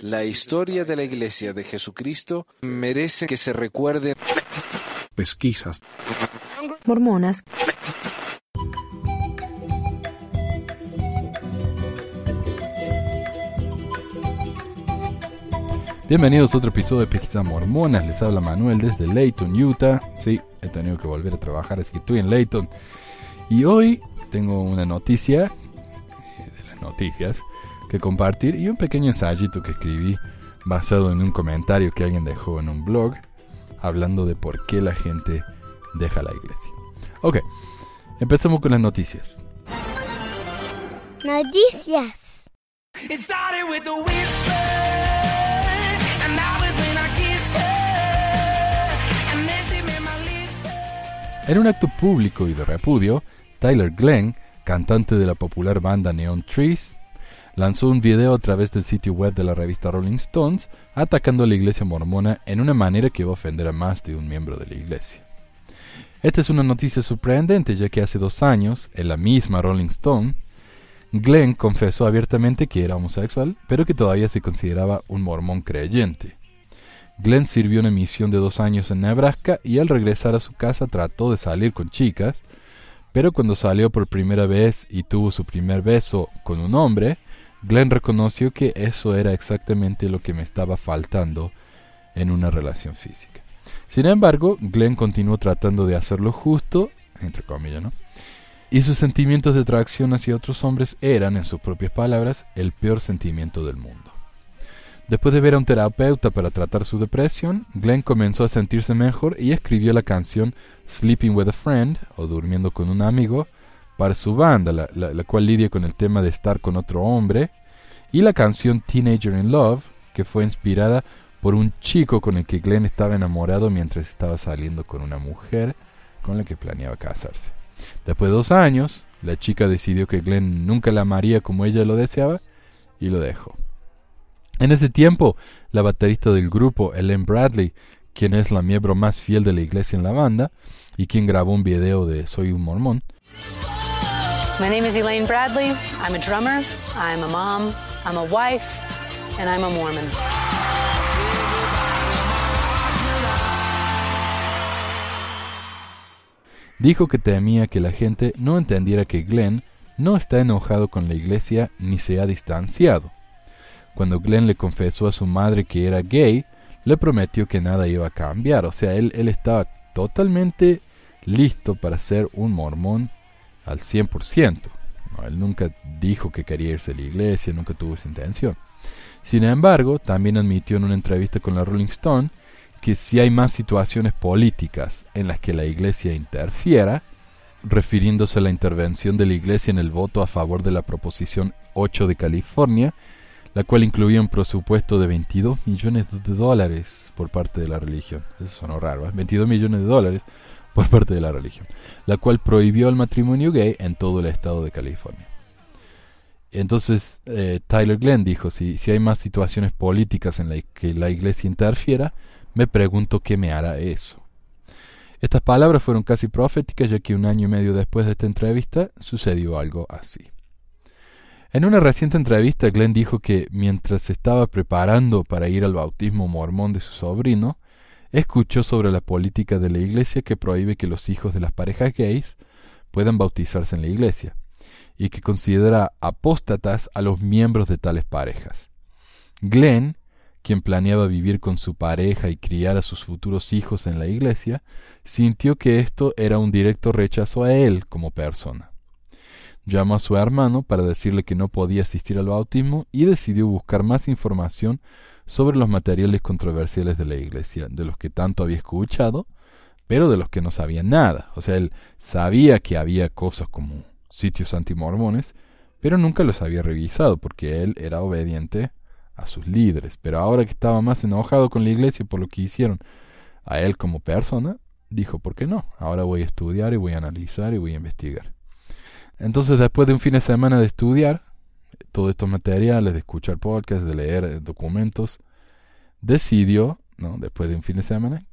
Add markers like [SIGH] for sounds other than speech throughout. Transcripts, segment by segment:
La historia de la Iglesia de Jesucristo merece que se recuerde. Pesquisas. Mormonas. Bienvenidos a otro episodio de Pesquisas Mormonas. Les habla Manuel desde Layton, Utah. Sí, he tenido que volver a trabajar, así que estoy en Layton. Y hoy tengo una noticia, de las noticias, que compartir y un pequeño ensayito que escribí basado en un comentario que alguien dejó en un blog hablando de por qué la gente deja la iglesia. Ok, empezamos con las noticias. Noticias. En un acto público y de repudio, Tyler Glenn, cantante de la popular banda Neon Trees, lanzó un video a través del sitio web de la revista Rolling Stones atacando a la iglesia mormona en una manera que iba a ofender a más de un miembro de la iglesia. Esta es una noticia sorprendente ya que hace dos años, en la misma Rolling Stone, Glenn confesó abiertamente que era homosexual, pero que todavía se consideraba un mormón creyente. Glenn sirvió una misión de dos años en Nebraska y al regresar a su casa trató de salir con chicas, pero cuando salió por primera vez y tuvo su primer beso con un hombre, Glenn reconoció que eso era exactamente lo que me estaba faltando en una relación física. Sin embargo, Glenn continuó tratando de hacerlo justo, entre comillas, ¿no? Y sus sentimientos de atracción hacia otros hombres eran, en sus propias palabras, el peor sentimiento del mundo. Después de ver a un terapeuta para tratar su depresión, Glenn comenzó a sentirse mejor y escribió la canción Sleeping with a Friend, o Durmiendo con un amigo, para su banda, la, la- cual lidia con el tema de estar con otro hombre, y la canción Teenager in Love, que fue inspirada por un chico con el que Glenn estaba enamorado mientras estaba saliendo con una mujer con la que planeaba casarse. Después de dos años, la chica decidió que Glenn nunca la amaría como ella lo deseaba y lo dejó. En ese tiempo, la baterista del grupo, Ellen Bradley, quien es la miembro más fiel de la iglesia en la banda y quien grabó un video de Soy un mormón, My name is Elaine Bradley. I'm a drummer, I'm a mom, I'm a wife, and I'm a Mormon. dijo que temía que la gente no entendiera que Glenn no está enojado con la iglesia ni se ha distanciado. Cuando Glenn le confesó a su madre que era gay, le prometió que nada iba a cambiar, o sea, él, él estaba totalmente listo para ser un mormón al 100%. No, él nunca dijo que quería irse a la iglesia, nunca tuvo esa intención. Sin embargo, también admitió en una entrevista con la Rolling Stone que si hay más situaciones políticas en las que la iglesia interfiera, refiriéndose a la intervención de la iglesia en el voto a favor de la Proposición 8 de California, la cual incluía un presupuesto de 22 millones de dólares por parte de la religión. Eso sonó raro, ¿eh? 22 millones de dólares por parte de la religión, la cual prohibió el matrimonio gay en todo el estado de California. Entonces, eh, Tyler Glenn dijo, si, si hay más situaciones políticas en las que la iglesia interfiera, me pregunto qué me hará eso. Estas palabras fueron casi proféticas ya que un año y medio después de esta entrevista sucedió algo así. En una reciente entrevista, Glenn dijo que mientras se estaba preparando para ir al bautismo mormón de su sobrino, escuchó sobre la política de la iglesia que prohíbe que los hijos de las parejas gays puedan bautizarse en la iglesia, y que considera apóstatas a los miembros de tales parejas. Glenn, quien planeaba vivir con su pareja y criar a sus futuros hijos en la iglesia, sintió que esto era un directo rechazo a él como persona. Llamó a su hermano para decirle que no podía asistir al bautismo y decidió buscar más información sobre los materiales controversiales de la iglesia, de los que tanto había escuchado, pero de los que no sabía nada. O sea, él sabía que había cosas como sitios antimormones, pero nunca los había revisado porque él era obediente a sus líderes. Pero ahora que estaba más enojado con la iglesia por lo que hicieron a él como persona, dijo, ¿por qué no? Ahora voy a estudiar y voy a analizar y voy a investigar. Entonces, después de un fin de semana de estudiar todos estos materiales, de escuchar podcasts, de leer eh, documentos, decidió, después de un fin de semana,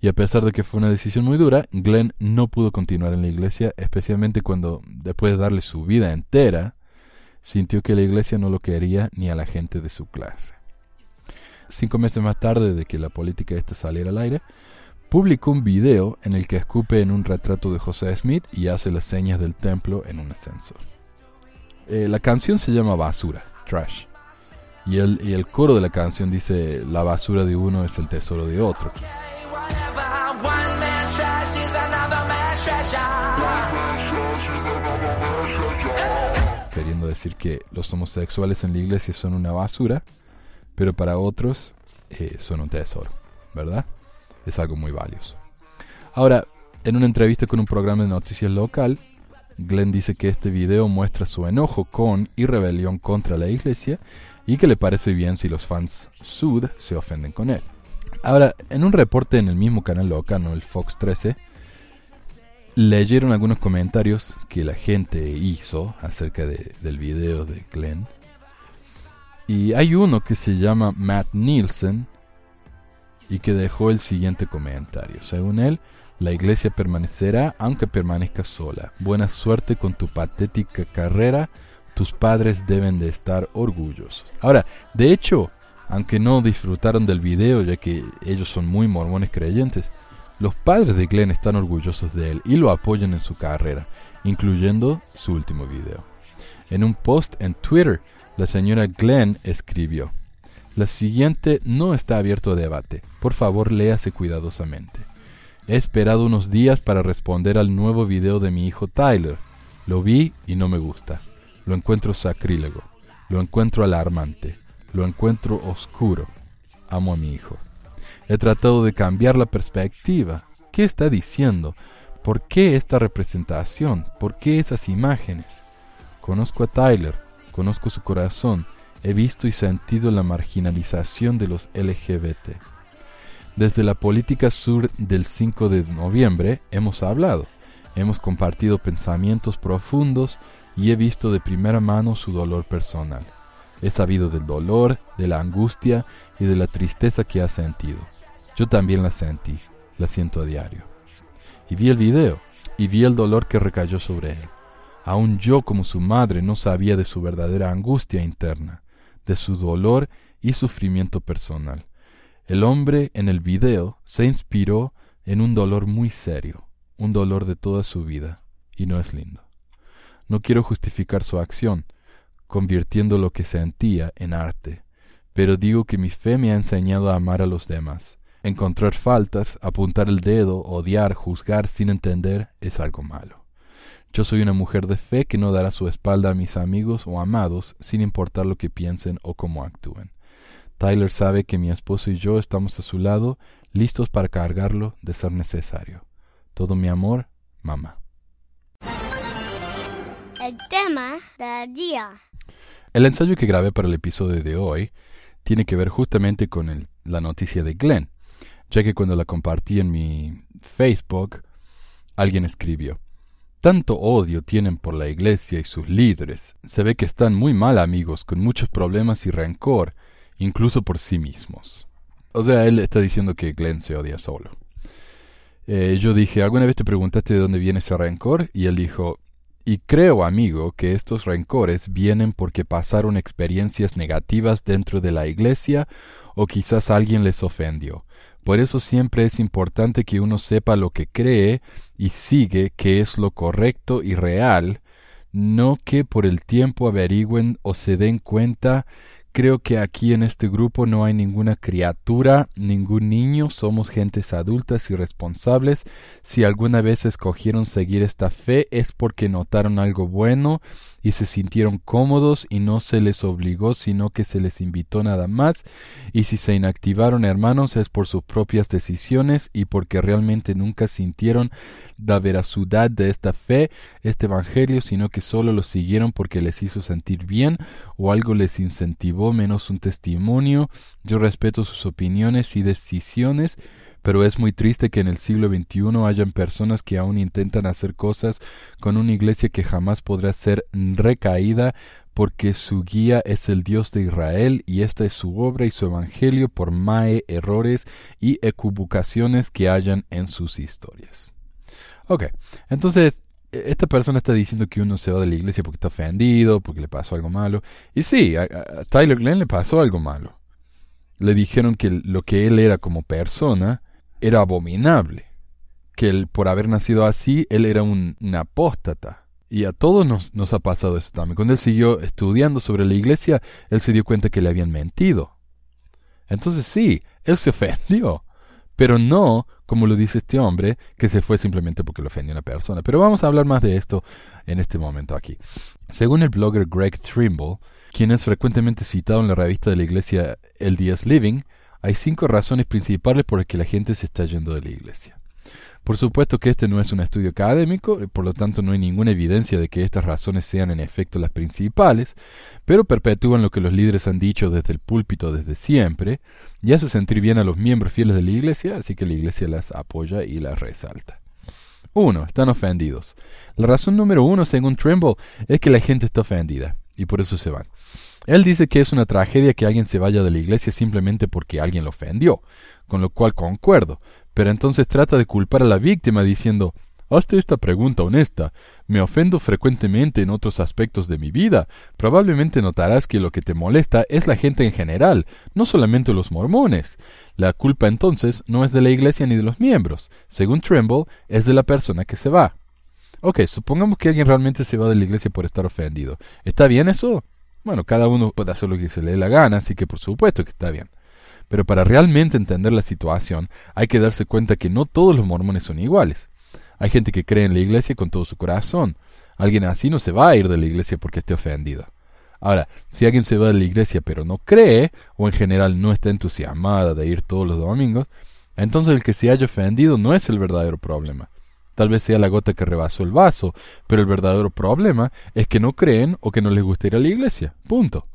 y a pesar de que fue una decisión muy dura, Glenn no pudo continuar en la iglesia, especialmente cuando, después de darle su vida entera, sintió que la iglesia no lo quería ni a la gente de su clase. Cinco meses más tarde de que la política esta saliera al aire, publicó un video en el que escupe en un retrato de José Smith y hace las señas del templo en un ascensor. Eh, la canción se llama Basura, Trash. Y el, y el coro de la canción dice, la basura de uno es el tesoro de otro. Queriendo decir que los homosexuales en la iglesia son una basura, pero para otros eh, son un tesoro, ¿verdad? Es algo muy valioso. Ahora, en una entrevista con un programa de noticias local, Glenn dice que este video muestra su enojo con y rebelión contra la iglesia y que le parece bien si los fans Sud se ofenden con él. Ahora, en un reporte en el mismo canal local, ¿no? el Fox 13, leyeron algunos comentarios que la gente hizo acerca de- del video de Glenn. Y hay uno que se llama Matt Nielsen y que dejó el siguiente comentario. Según él, la iglesia permanecerá aunque permanezca sola. Buena suerte con tu patética carrera. Tus padres deben de estar orgullosos. Ahora, de hecho, aunque no disfrutaron del video ya que ellos son muy mormones creyentes, los padres de Glenn están orgullosos de él y lo apoyan en su carrera, incluyendo su último video. En un post en Twitter, la señora Glenn escribió, La siguiente no está abierto a debate. Por favor, léase cuidadosamente. He esperado unos días para responder al nuevo video de mi hijo Tyler. Lo vi y no me gusta. Lo encuentro sacrílego. Lo encuentro alarmante. Lo encuentro oscuro. Amo a mi hijo. He tratado de cambiar la perspectiva. ¿Qué está diciendo? ¿Por qué esta representación? ¿Por qué esas imágenes? Conozco a Tyler, conozco su corazón, he visto y sentido la marginalización de los LGBT. Desde la política sur del 5 de noviembre hemos hablado, hemos compartido pensamientos profundos y he visto de primera mano su dolor personal. He sabido del dolor, de la angustia y de la tristeza que ha sentido. Yo también la sentí, la siento a diario. Y vi el video, y vi el dolor que recayó sobre él. Aun yo como su madre no sabía de su verdadera angustia interna, de su dolor y sufrimiento personal. El hombre en el video se inspiró en un dolor muy serio, un dolor de toda su vida, y no es lindo. No quiero justificar su acción, convirtiendo lo que sentía en arte, pero digo que mi fe me ha enseñado a amar a los demás. Encontrar faltas, apuntar el dedo, odiar, juzgar sin entender es algo malo. Yo soy una mujer de fe que no dará su espalda a mis amigos o amados sin importar lo que piensen o cómo actúen. Tyler sabe que mi esposo y yo estamos a su lado, listos para cargarlo de ser necesario. Todo mi amor, mamá. El tema del día. El ensayo que grabé para el episodio de hoy tiene que ver justamente con el- la noticia de Glenn, ya que cuando la compartí en mi Facebook, alguien escribió, Tanto odio tienen por la iglesia y sus líderes. Se ve que están muy mal amigos, con muchos problemas y rencor, incluso por sí mismos. O sea, él está diciendo que Glenn se odia solo. Eh, yo dije, ¿alguna vez te preguntaste de dónde viene ese rencor? Y él dijo, y creo, amigo, que estos rencores vienen porque pasaron experiencias negativas dentro de la iglesia o quizás alguien les ofendió. Por eso siempre es importante que uno sepa lo que cree y sigue que es lo correcto y real, no que por el tiempo averigüen o se den cuenta Creo que aquí en este grupo no hay ninguna criatura, ningún niño, somos gentes adultas y responsables. Si alguna vez escogieron seguir esta fe es porque notaron algo bueno y se sintieron cómodos y no se les obligó, sino que se les invitó nada más. Y si se inactivaron hermanos es por sus propias decisiones y porque realmente nunca sintieron la veracidad de esta fe, este evangelio, sino que solo lo siguieron porque les hizo sentir bien o algo les incentivó menos un testimonio. Yo respeto sus opiniones y decisiones, pero es muy triste que en el siglo XXI hayan personas que aún intentan hacer cosas con una iglesia que jamás podrá ser recaída porque su guía es el Dios de Israel y esta es su obra y su evangelio por mae errores y equivocaciones que hayan en sus historias. Ok, entonces e- esta persona está diciendo que uno se va de la iglesia porque está ofendido, porque le pasó algo malo. Y sí, a, a- a Tyler Glenn le pasó algo malo. Le dijeron que lo que él era como persona era abominable. Que él, por haber nacido así, él era un, apóstata. Y a todos nos, nos ha pasado eso también. Cuando él siguió estudiando sobre la iglesia, él se dio cuenta que le habían mentido. Entonces sí, él se [LAUGHS] ofendió. Pero no, como lo dice este hombre, que se fue simplemente porque lo ofendió una persona. Pero vamos a hablar más de esto en este momento aquí. Según el blogger Greg Trimble, quien es frecuentemente citado en la revista de la iglesia El Días Living, hay cinco razones principales por las que la gente se está yendo de la iglesia. Por supuesto que este no es un estudio académico, y por lo tanto no hay ninguna evidencia de que estas razones sean en efecto las principales, pero perpetúan lo que los líderes han dicho desde el púlpito desde siempre, y hace sentir bien a los miembros fieles de la iglesia, así que la iglesia las apoya y las resalta. Uno, están ofendidos. La razón número uno, según Trimble, es que la gente está ofendida, y por eso se van. Él dice que es una tragedia que alguien se vaya de la iglesia simplemente porque alguien lo ofendió, con lo cual concuerdo, pero entonces trata de culpar a la víctima diciendo, Hazte esta pregunta honesta. Me ofendo frecuentemente en otros aspectos de mi vida. Probablemente notarás que lo que te molesta es la gente en general, no solamente los mormones. La culpa entonces no es de la iglesia ni de los miembros. Según Trimble, es de la persona que se va. Ok, supongamos que alguien realmente se va de la iglesia por estar ofendido. ¿Está bien eso? Bueno, cada uno puede hacer lo que se le dé la gana, así que por supuesto que está bien. Pero para realmente entender la situación, hay que darse cuenta que no todos los mormones son iguales. Hay gente que cree en la iglesia con todo su corazón. Alguien así no se va a ir de la iglesia porque esté ofendido. Ahora, si alguien se va de la iglesia pero no cree, o en general no está entusiasmada de ir todos los domingos, entonces el que se haya ofendido no es el verdadero problema. Tal vez sea la gota que rebasó el vaso, pero el verdadero problema es que no creen o que no les gusta ir a la iglesia. Punto.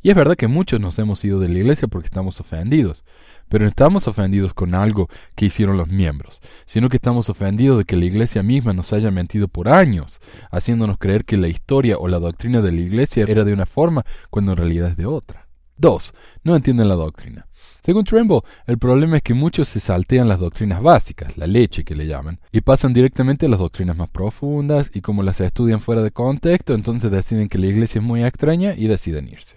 Y es verdad que muchos nos hemos ido de la iglesia porque estamos ofendidos, pero no estamos ofendidos con algo que hicieron los miembros, sino que estamos ofendidos de que la iglesia misma nos haya mentido por años, haciéndonos creer que la historia o la doctrina de la iglesia era de una forma cuando en realidad es de otra. 2. No entienden la doctrina. Según Trimble, el problema es que muchos se saltean las doctrinas básicas, la leche que le llaman, y pasan directamente a las doctrinas más profundas, y como las estudian fuera de contexto, entonces deciden que la iglesia es muy extraña y deciden irse.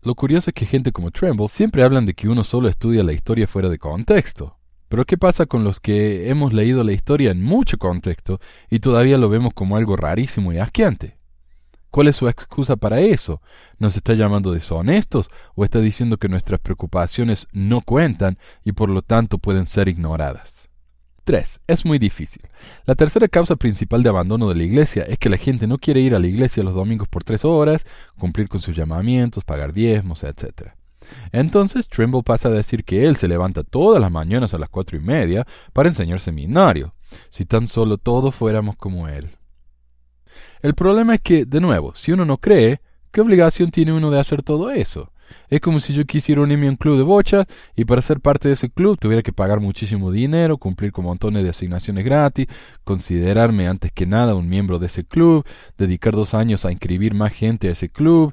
Lo curioso es que gente como Trimble siempre hablan de que uno solo estudia la historia fuera de contexto. Pero ¿qué pasa con los que hemos leído la historia en mucho contexto y todavía lo vemos como algo rarísimo y asqueante? ¿Cuál es su excusa para eso? ¿Nos está llamando deshonestos o está diciendo que nuestras preocupaciones no cuentan y por lo tanto pueden ser ignoradas? 3. Es muy difícil. La tercera causa principal de abandono de la iglesia es que la gente no quiere ir a la iglesia los domingos por tres horas, cumplir con sus llamamientos, pagar diezmos, etc. Entonces Trimble pasa a decir que él se levanta todas las mañanas a las cuatro y media para enseñar seminario. Si tan solo todos fuéramos como él. El problema es que, de nuevo, si uno no cree, ¿qué obligación tiene uno de hacer todo eso? Es como si yo quisiera unirme a un club de bocha y para ser parte de ese club tuviera que pagar muchísimo dinero, cumplir con montones de asignaciones gratis, considerarme antes que nada un miembro de ese club, dedicar dos años a inscribir más gente a ese club,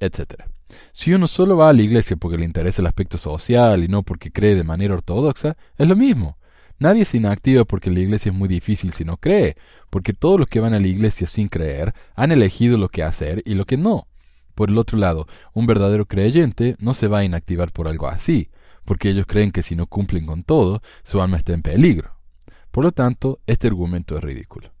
etc. Si uno solo va a la iglesia porque le interesa el aspecto social y no porque cree de manera ortodoxa, es lo mismo. Nadie se inactiva porque la iglesia es muy difícil si no cree, porque todos los que van a la iglesia sin creer han elegido lo que hacer y lo que no. Por el otro lado, un verdadero creyente no se va a inactivar por algo así, porque ellos creen que si no cumplen con todo, su alma está en peligro. Por lo tanto, este argumento es ridículo.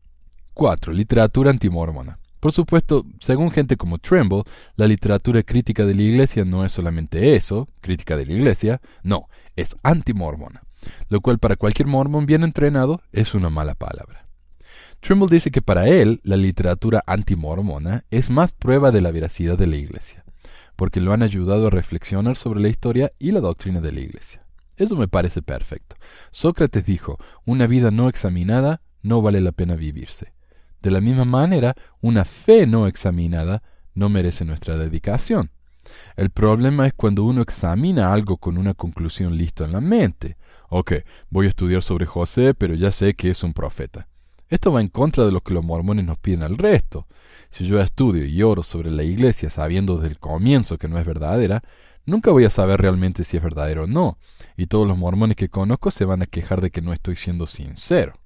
4. Literatura antimórmona. Por supuesto, según gente como Trimble, la literatura crítica de la Iglesia no es solamente eso, crítica de la Iglesia, no, es antimórmona, lo cual para cualquier mormón bien entrenado es una mala palabra. Trimble dice que para él la literatura antimormona es más prueba de la veracidad de la Iglesia, porque lo han ayudado a reflexionar sobre la historia y la doctrina de la Iglesia. Eso me parece perfecto. Sócrates dijo, una vida no examinada no vale la pena vivirse. De la misma manera, una fe no examinada no merece nuestra dedicación. El problema es cuando uno examina algo con una conclusión lista en la mente. Ok, voy a estudiar sobre José, pero ya sé que es un profeta. Esto va en contra de lo que los mormones nos piden al resto. Si yo estudio y oro sobre la iglesia sabiendo desde el comienzo que no es verdadera, nunca voy a saber realmente si es verdadero o no, y todos los mormones que conozco se van a quejar de que no estoy siendo sincero.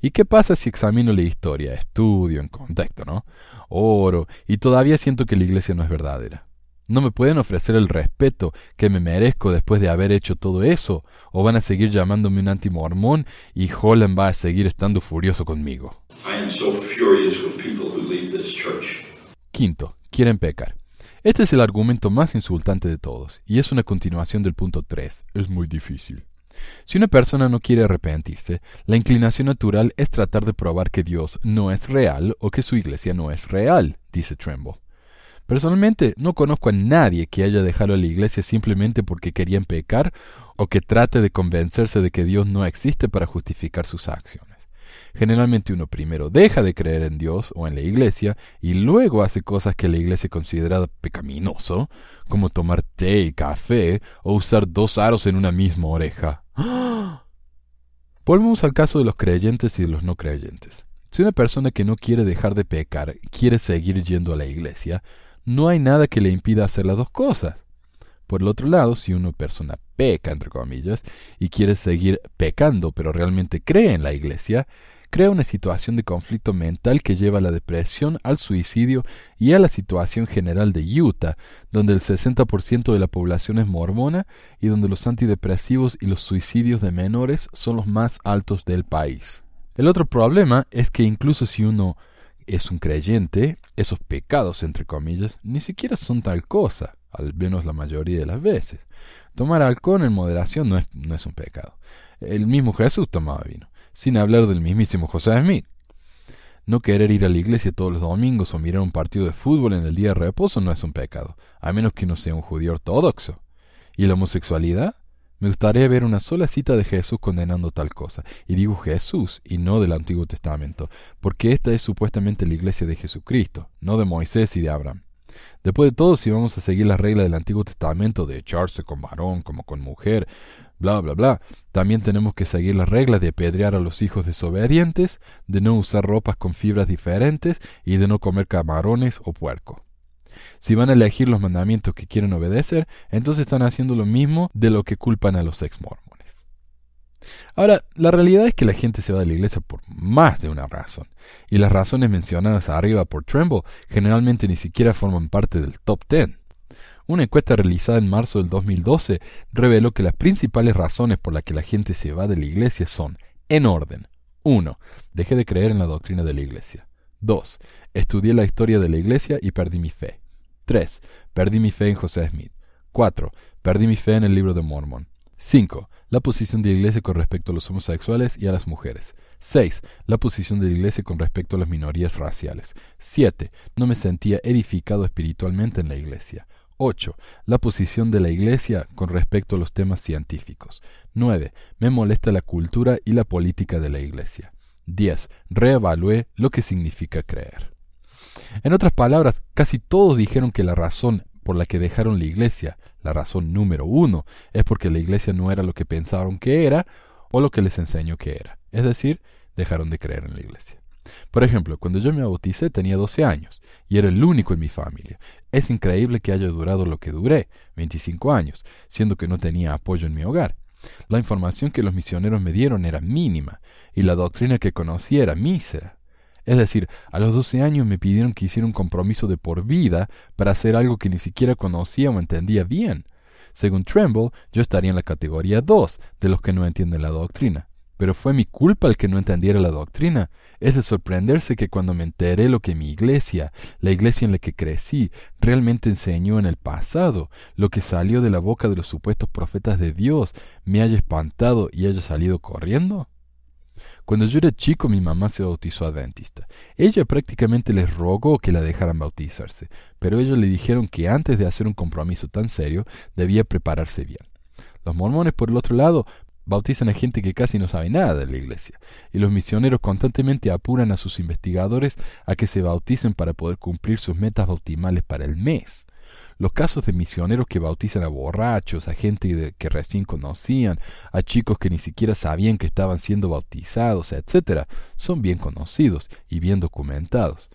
¿Y qué pasa si examino la historia, estudio en contexto, ¿no? Oro, y todavía siento que la iglesia no es verdadera? ¿No me pueden ofrecer el respeto que me merezco después de haber hecho todo eso? ¿O van a seguir llamándome un antimormón y Holland va a seguir estando furioso conmigo? I am so furious with people who leave this church. Quinto, quieren pecar. Este es el argumento más insultante de todos, y es una continuación del punto 3. Es muy difícil. Si una persona no quiere arrepentirse, la inclinación natural es tratar de probar que Dios no es real o que su iglesia no es real, dice Tremble. Personalmente, no conozco a nadie que haya dejado a la iglesia simplemente porque querían pecar o que trate de convencerse de que Dios no existe para justificar sus acciones. Generalmente uno primero deja de creer en Dios o en la iglesia y luego hace cosas que la iglesia considera pecaminoso, como tomar té y café o usar dos aros en una misma oreja. Volvemos al caso de los creyentes y de los no creyentes. Si una persona que no quiere dejar de pecar quiere seguir yendo a la iglesia, no hay nada que le impida hacer las dos cosas. Por el otro lado, si una persona peca, entre comillas, y quiere seguir pecando, pero realmente cree en la iglesia, crea una situación de conflicto mental que lleva a la depresión, al suicidio y a la situación general de Utah, donde el 60% de la población es mormona y donde los antidepresivos y los suicidios de menores son los más altos del país. El otro problema es que incluso si uno es un creyente, esos pecados, entre comillas, ni siquiera son tal cosa, al menos la mayoría de las veces. Tomar alcohol en moderación no es, no es un pecado. El mismo Jesús tomaba vino, sin hablar del mismísimo José Smith. No querer ir a la iglesia todos los domingos o mirar un partido de fútbol en el día de reposo no es un pecado, a menos que uno sea un judío ortodoxo. ¿Y la homosexualidad? Me gustaría ver una sola cita de Jesús condenando tal cosa. Y digo Jesús y no del Antiguo Testamento, porque esta es supuestamente la iglesia de Jesucristo, no de Moisés y de Abraham. Después de todo, si vamos a seguir las reglas del Antiguo Testamento de echarse con varón como con mujer, bla, bla, bla, también tenemos que seguir las reglas de apedrear a los hijos desobedientes, de no usar ropas con fibras diferentes y de no comer camarones o puerco. Si van a elegir los mandamientos que quieren obedecer, entonces están haciendo lo mismo de lo que culpan a los ex mormones. Ahora, la realidad es que la gente se va de la iglesia por más de una razón, y las razones mencionadas arriba por Tremble generalmente ni siquiera forman parte del top 10. Una encuesta realizada en marzo del 2012 reveló que las principales razones por las que la gente se va de la iglesia son, en orden, 1. Dejé de creer en la doctrina de la iglesia. 2. Estudié la historia de la iglesia y perdí mi fe. 3. Perdí mi fe en José Smith. 4. Perdí mi fe en el libro de Mormon. 5. La posición de la iglesia con respecto a los homosexuales y a las mujeres. 6. La posición de la iglesia con respecto a las minorías raciales. 7. No me sentía edificado espiritualmente en la iglesia. 8. La posición de la Iglesia con respecto a los temas científicos. 9. Me molesta la cultura y la política de la Iglesia. 10. Reevalué lo que significa creer. En otras palabras, casi todos dijeron que la razón por la que dejaron la Iglesia, la razón número uno, es porque la Iglesia no era lo que pensaron que era o lo que les enseñó que era. Es decir, dejaron de creer en la Iglesia. Por ejemplo, cuando yo me bauticé tenía 12 años y era el único en mi familia. Es increíble que haya durado lo que duré, 25 años, siendo que no tenía apoyo en mi hogar. La información que los misioneros me dieron era mínima y la doctrina que conocía era mísera. Es decir, a los 12 años me pidieron que hiciera un compromiso de por vida para hacer algo que ni siquiera conocía o entendía bien. Según Tremble, yo estaría en la categoría 2 de los que no entienden la doctrina. Pero fue mi culpa el que no entendiera la doctrina. Es de sorprenderse que cuando me enteré lo que mi iglesia, la iglesia en la que crecí, realmente enseñó en el pasado, lo que salió de la boca de los supuestos profetas de Dios, me haya espantado y haya salido corriendo. Cuando yo era chico mi mamá se bautizó adventista. Ella prácticamente les rogó que la dejaran bautizarse, pero ellos le dijeron que antes de hacer un compromiso tan serio debía prepararse bien. Los mormones, por el otro lado, bautizan a gente que casi no sabe nada de la iglesia, y los misioneros constantemente apuran a sus investigadores a que se bauticen para poder cumplir sus metas bautismales para el mes. Los casos de misioneros que bautizan a borrachos, a gente de- que recién conocían, a chicos que ni siquiera sabían que estaban siendo bautizados, etc., son bien conocidos y bien documentados.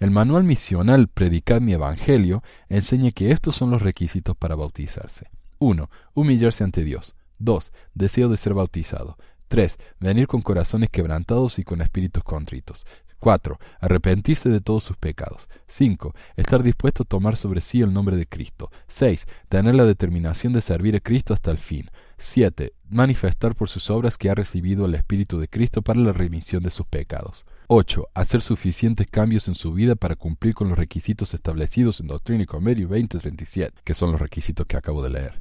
El manual misional Predicad mi Evangelio enseña que estos son los requisitos para bautizarse. 1. Humillarse ante Dios. 2. Deseo de ser bautizado. 3. Venir con corazones quebrantados y con espíritus contritos. 4. Arrepentirse de todos sus pecados. 5. Estar dispuesto a tomar sobre sí el nombre de Cristo. 6. Tener la determinación de servir a Cristo hasta el fin. 7. Manifestar por sus obras que ha recibido el Espíritu de Cristo para la remisión de sus pecados. 8. Hacer suficientes cambios en su vida para cumplir con los requisitos establecidos en Doctrina y Convenio 2037, que son los requisitos que acabo de leer.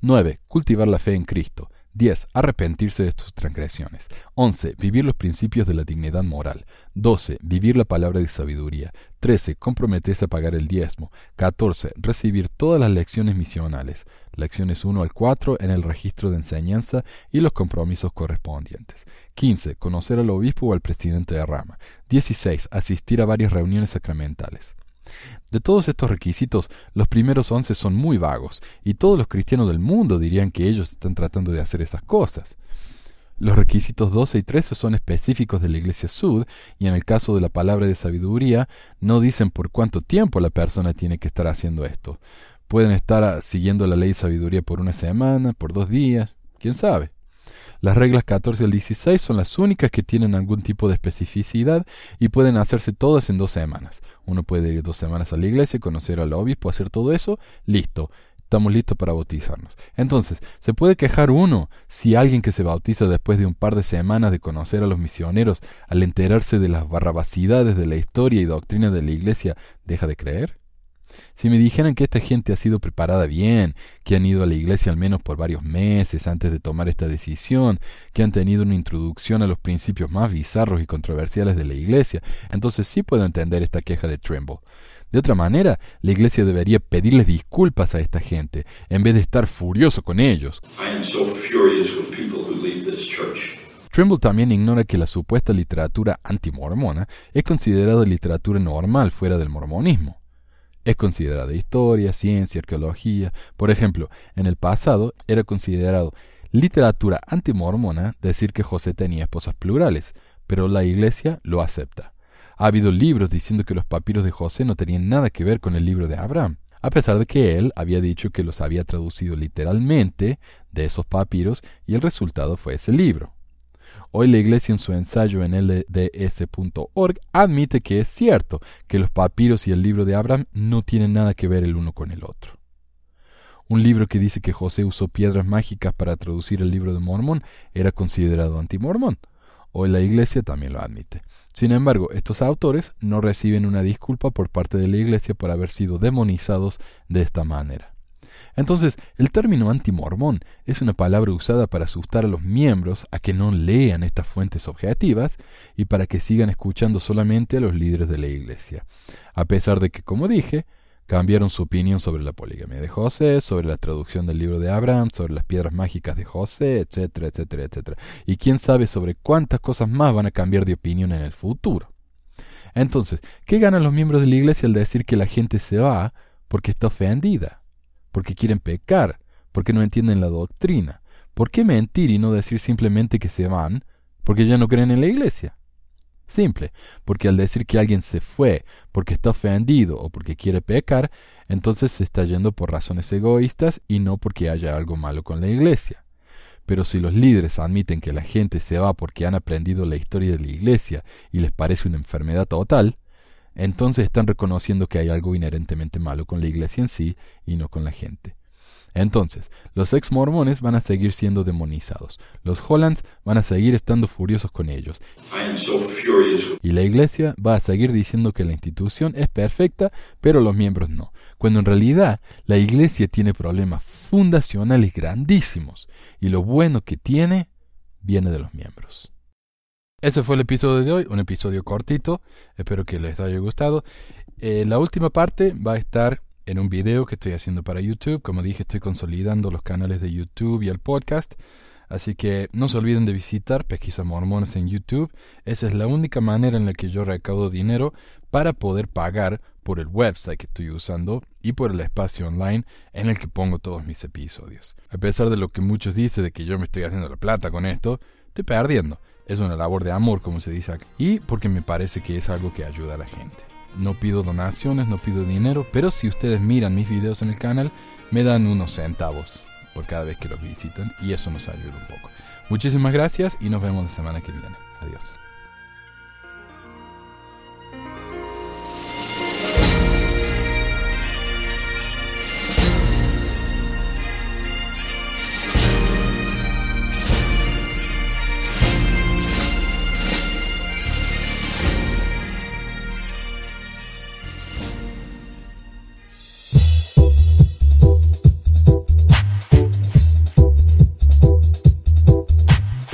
9. Cultivar la fe en Cristo. 10. Arrepentirse de sus transgresiones. 11. Vivir los principios de la dignidad moral. 12. Vivir la palabra de sabiduría. 13. Comprometerse a pagar el diezmo. 14. Recibir todas las lecciones misionales. Lecciones 1 al 4 en el registro de enseñanza y los compromisos correspondientes. 15. Conocer al obispo o al presidente de rama. 16. Asistir a varias reuniones sacramentales. De todos estos requisitos, los primeros once son muy vagos, y todos los cristianos del mundo dirían que ellos están tratando de hacer esas cosas. Los requisitos 12 y 13 son específicos de la Iglesia Sud, y en el caso de la palabra de sabiduría, no dicen por cuánto tiempo la persona tiene que estar haciendo esto. Pueden estar ah, siguiendo la ley de sabiduría por una semana, por dos días, quién sabe. Las reglas 14 al 16 son las únicas que tienen algún tipo de especificidad y pueden hacerse todas en dos semanas. Uno puede ir dos semanas a la iglesia, conocer al obispo, hacer todo eso, listo. Estamos listos para bautizarnos. Entonces, ¿se puede quejar uno si alguien que se bautiza después de un par de semanas de conocer a los misioneros, al enterarse de las barrabasidades de la historia y doctrina de la iglesia, deja de creer? Si me dijeran que esta gente ha sido preparada bien, que han ido a la iglesia al menos por varios meses antes de tomar esta decisión, que han tenido una introducción a los principios más bizarros y controversiales de la iglesia, entonces sí puedo entender esta queja de Trimble. De otra manera, la iglesia debería pedirles disculpas a esta gente, en vez de estar furioso con ellos. Trimble también ignora que la supuesta literatura antimormona es considerada literatura normal fuera del mormonismo. Es considerada historia, ciencia, arqueología. Por ejemplo, en el pasado era considerado literatura antimormona decir que José tenía esposas plurales, pero la iglesia lo acepta. Ha habido libros diciendo que los papiros de José no tenían nada que ver con el libro de Abraham, a pesar de que él había dicho que los había traducido literalmente de esos papiros y el resultado fue ese libro. Hoy la Iglesia en su ensayo en lds.org admite que es cierto que los papiros y el libro de Abraham no tienen nada que ver el uno con el otro. Un libro que dice que José usó piedras mágicas para traducir el libro de Mormón era considerado antimormón. Hoy la Iglesia también lo admite. Sin embargo, estos autores no reciben una disculpa por parte de la Iglesia por haber sido demonizados de esta manera. Entonces, el término antimormón es una palabra usada para asustar a los miembros a que no lean estas fuentes objetivas y para que sigan escuchando solamente a los líderes de la Iglesia, a pesar de que, como dije, cambiaron su opinión sobre la poligamia de José, sobre la traducción del libro de Abraham, sobre las piedras mágicas de José, etcétera, etcétera, etcétera. Y quién sabe sobre cuántas cosas más van a cambiar de opinión en el futuro. Entonces, ¿qué ganan los miembros de la Iglesia al decir que la gente se va porque está ofendida? Porque quieren pecar, porque no entienden la doctrina. ¿Por qué mentir y no decir simplemente que se van porque ya no creen en la iglesia? Simple, porque al decir que alguien se fue porque está ofendido o porque quiere pecar, entonces se está yendo por razones egoístas y no porque haya algo malo con la iglesia. Pero si los líderes admiten que la gente se va porque han aprendido la historia de la iglesia y les parece una enfermedad total, entonces están reconociendo que hay algo inherentemente malo con la iglesia en sí y no con la gente. Entonces, los ex mormones van a seguir siendo demonizados. Los Hollands van a seguir estando furiosos con ellos. So Y la iglesia va a seguir diciendo que la institución es perfecta, pero los miembros no. Cuando en realidad la iglesia tiene problemas fundacionales grandísimos. Y lo bueno que tiene viene de los miembros. Ese fue el episodio de hoy, un episodio cortito, espero que les haya gustado. Eh, la última parte va a estar en un video que estoy haciendo para YouTube. Como dije, estoy consolidando los canales de YouTube y el podcast. Así que no se olviden de visitar Pesquisa Mormones en YouTube. Esa es la única manera en la que yo recaudo dinero para poder pagar por el website que estoy usando y por el espacio online en el que pongo todos mis episodios. A pesar de lo que muchos dicen de que yo me estoy haciendo la plata con esto, estoy perdiendo es una labor de amor, como se dice aquí, y porque me parece que es algo que ayuda a la gente. No pido donaciones, no pido dinero, pero si ustedes miran mis videos en el canal, me dan unos centavos por cada vez que los visitan y eso nos ayuda un poco. Muchísimas gracias y nos vemos la semana que viene. Adiós.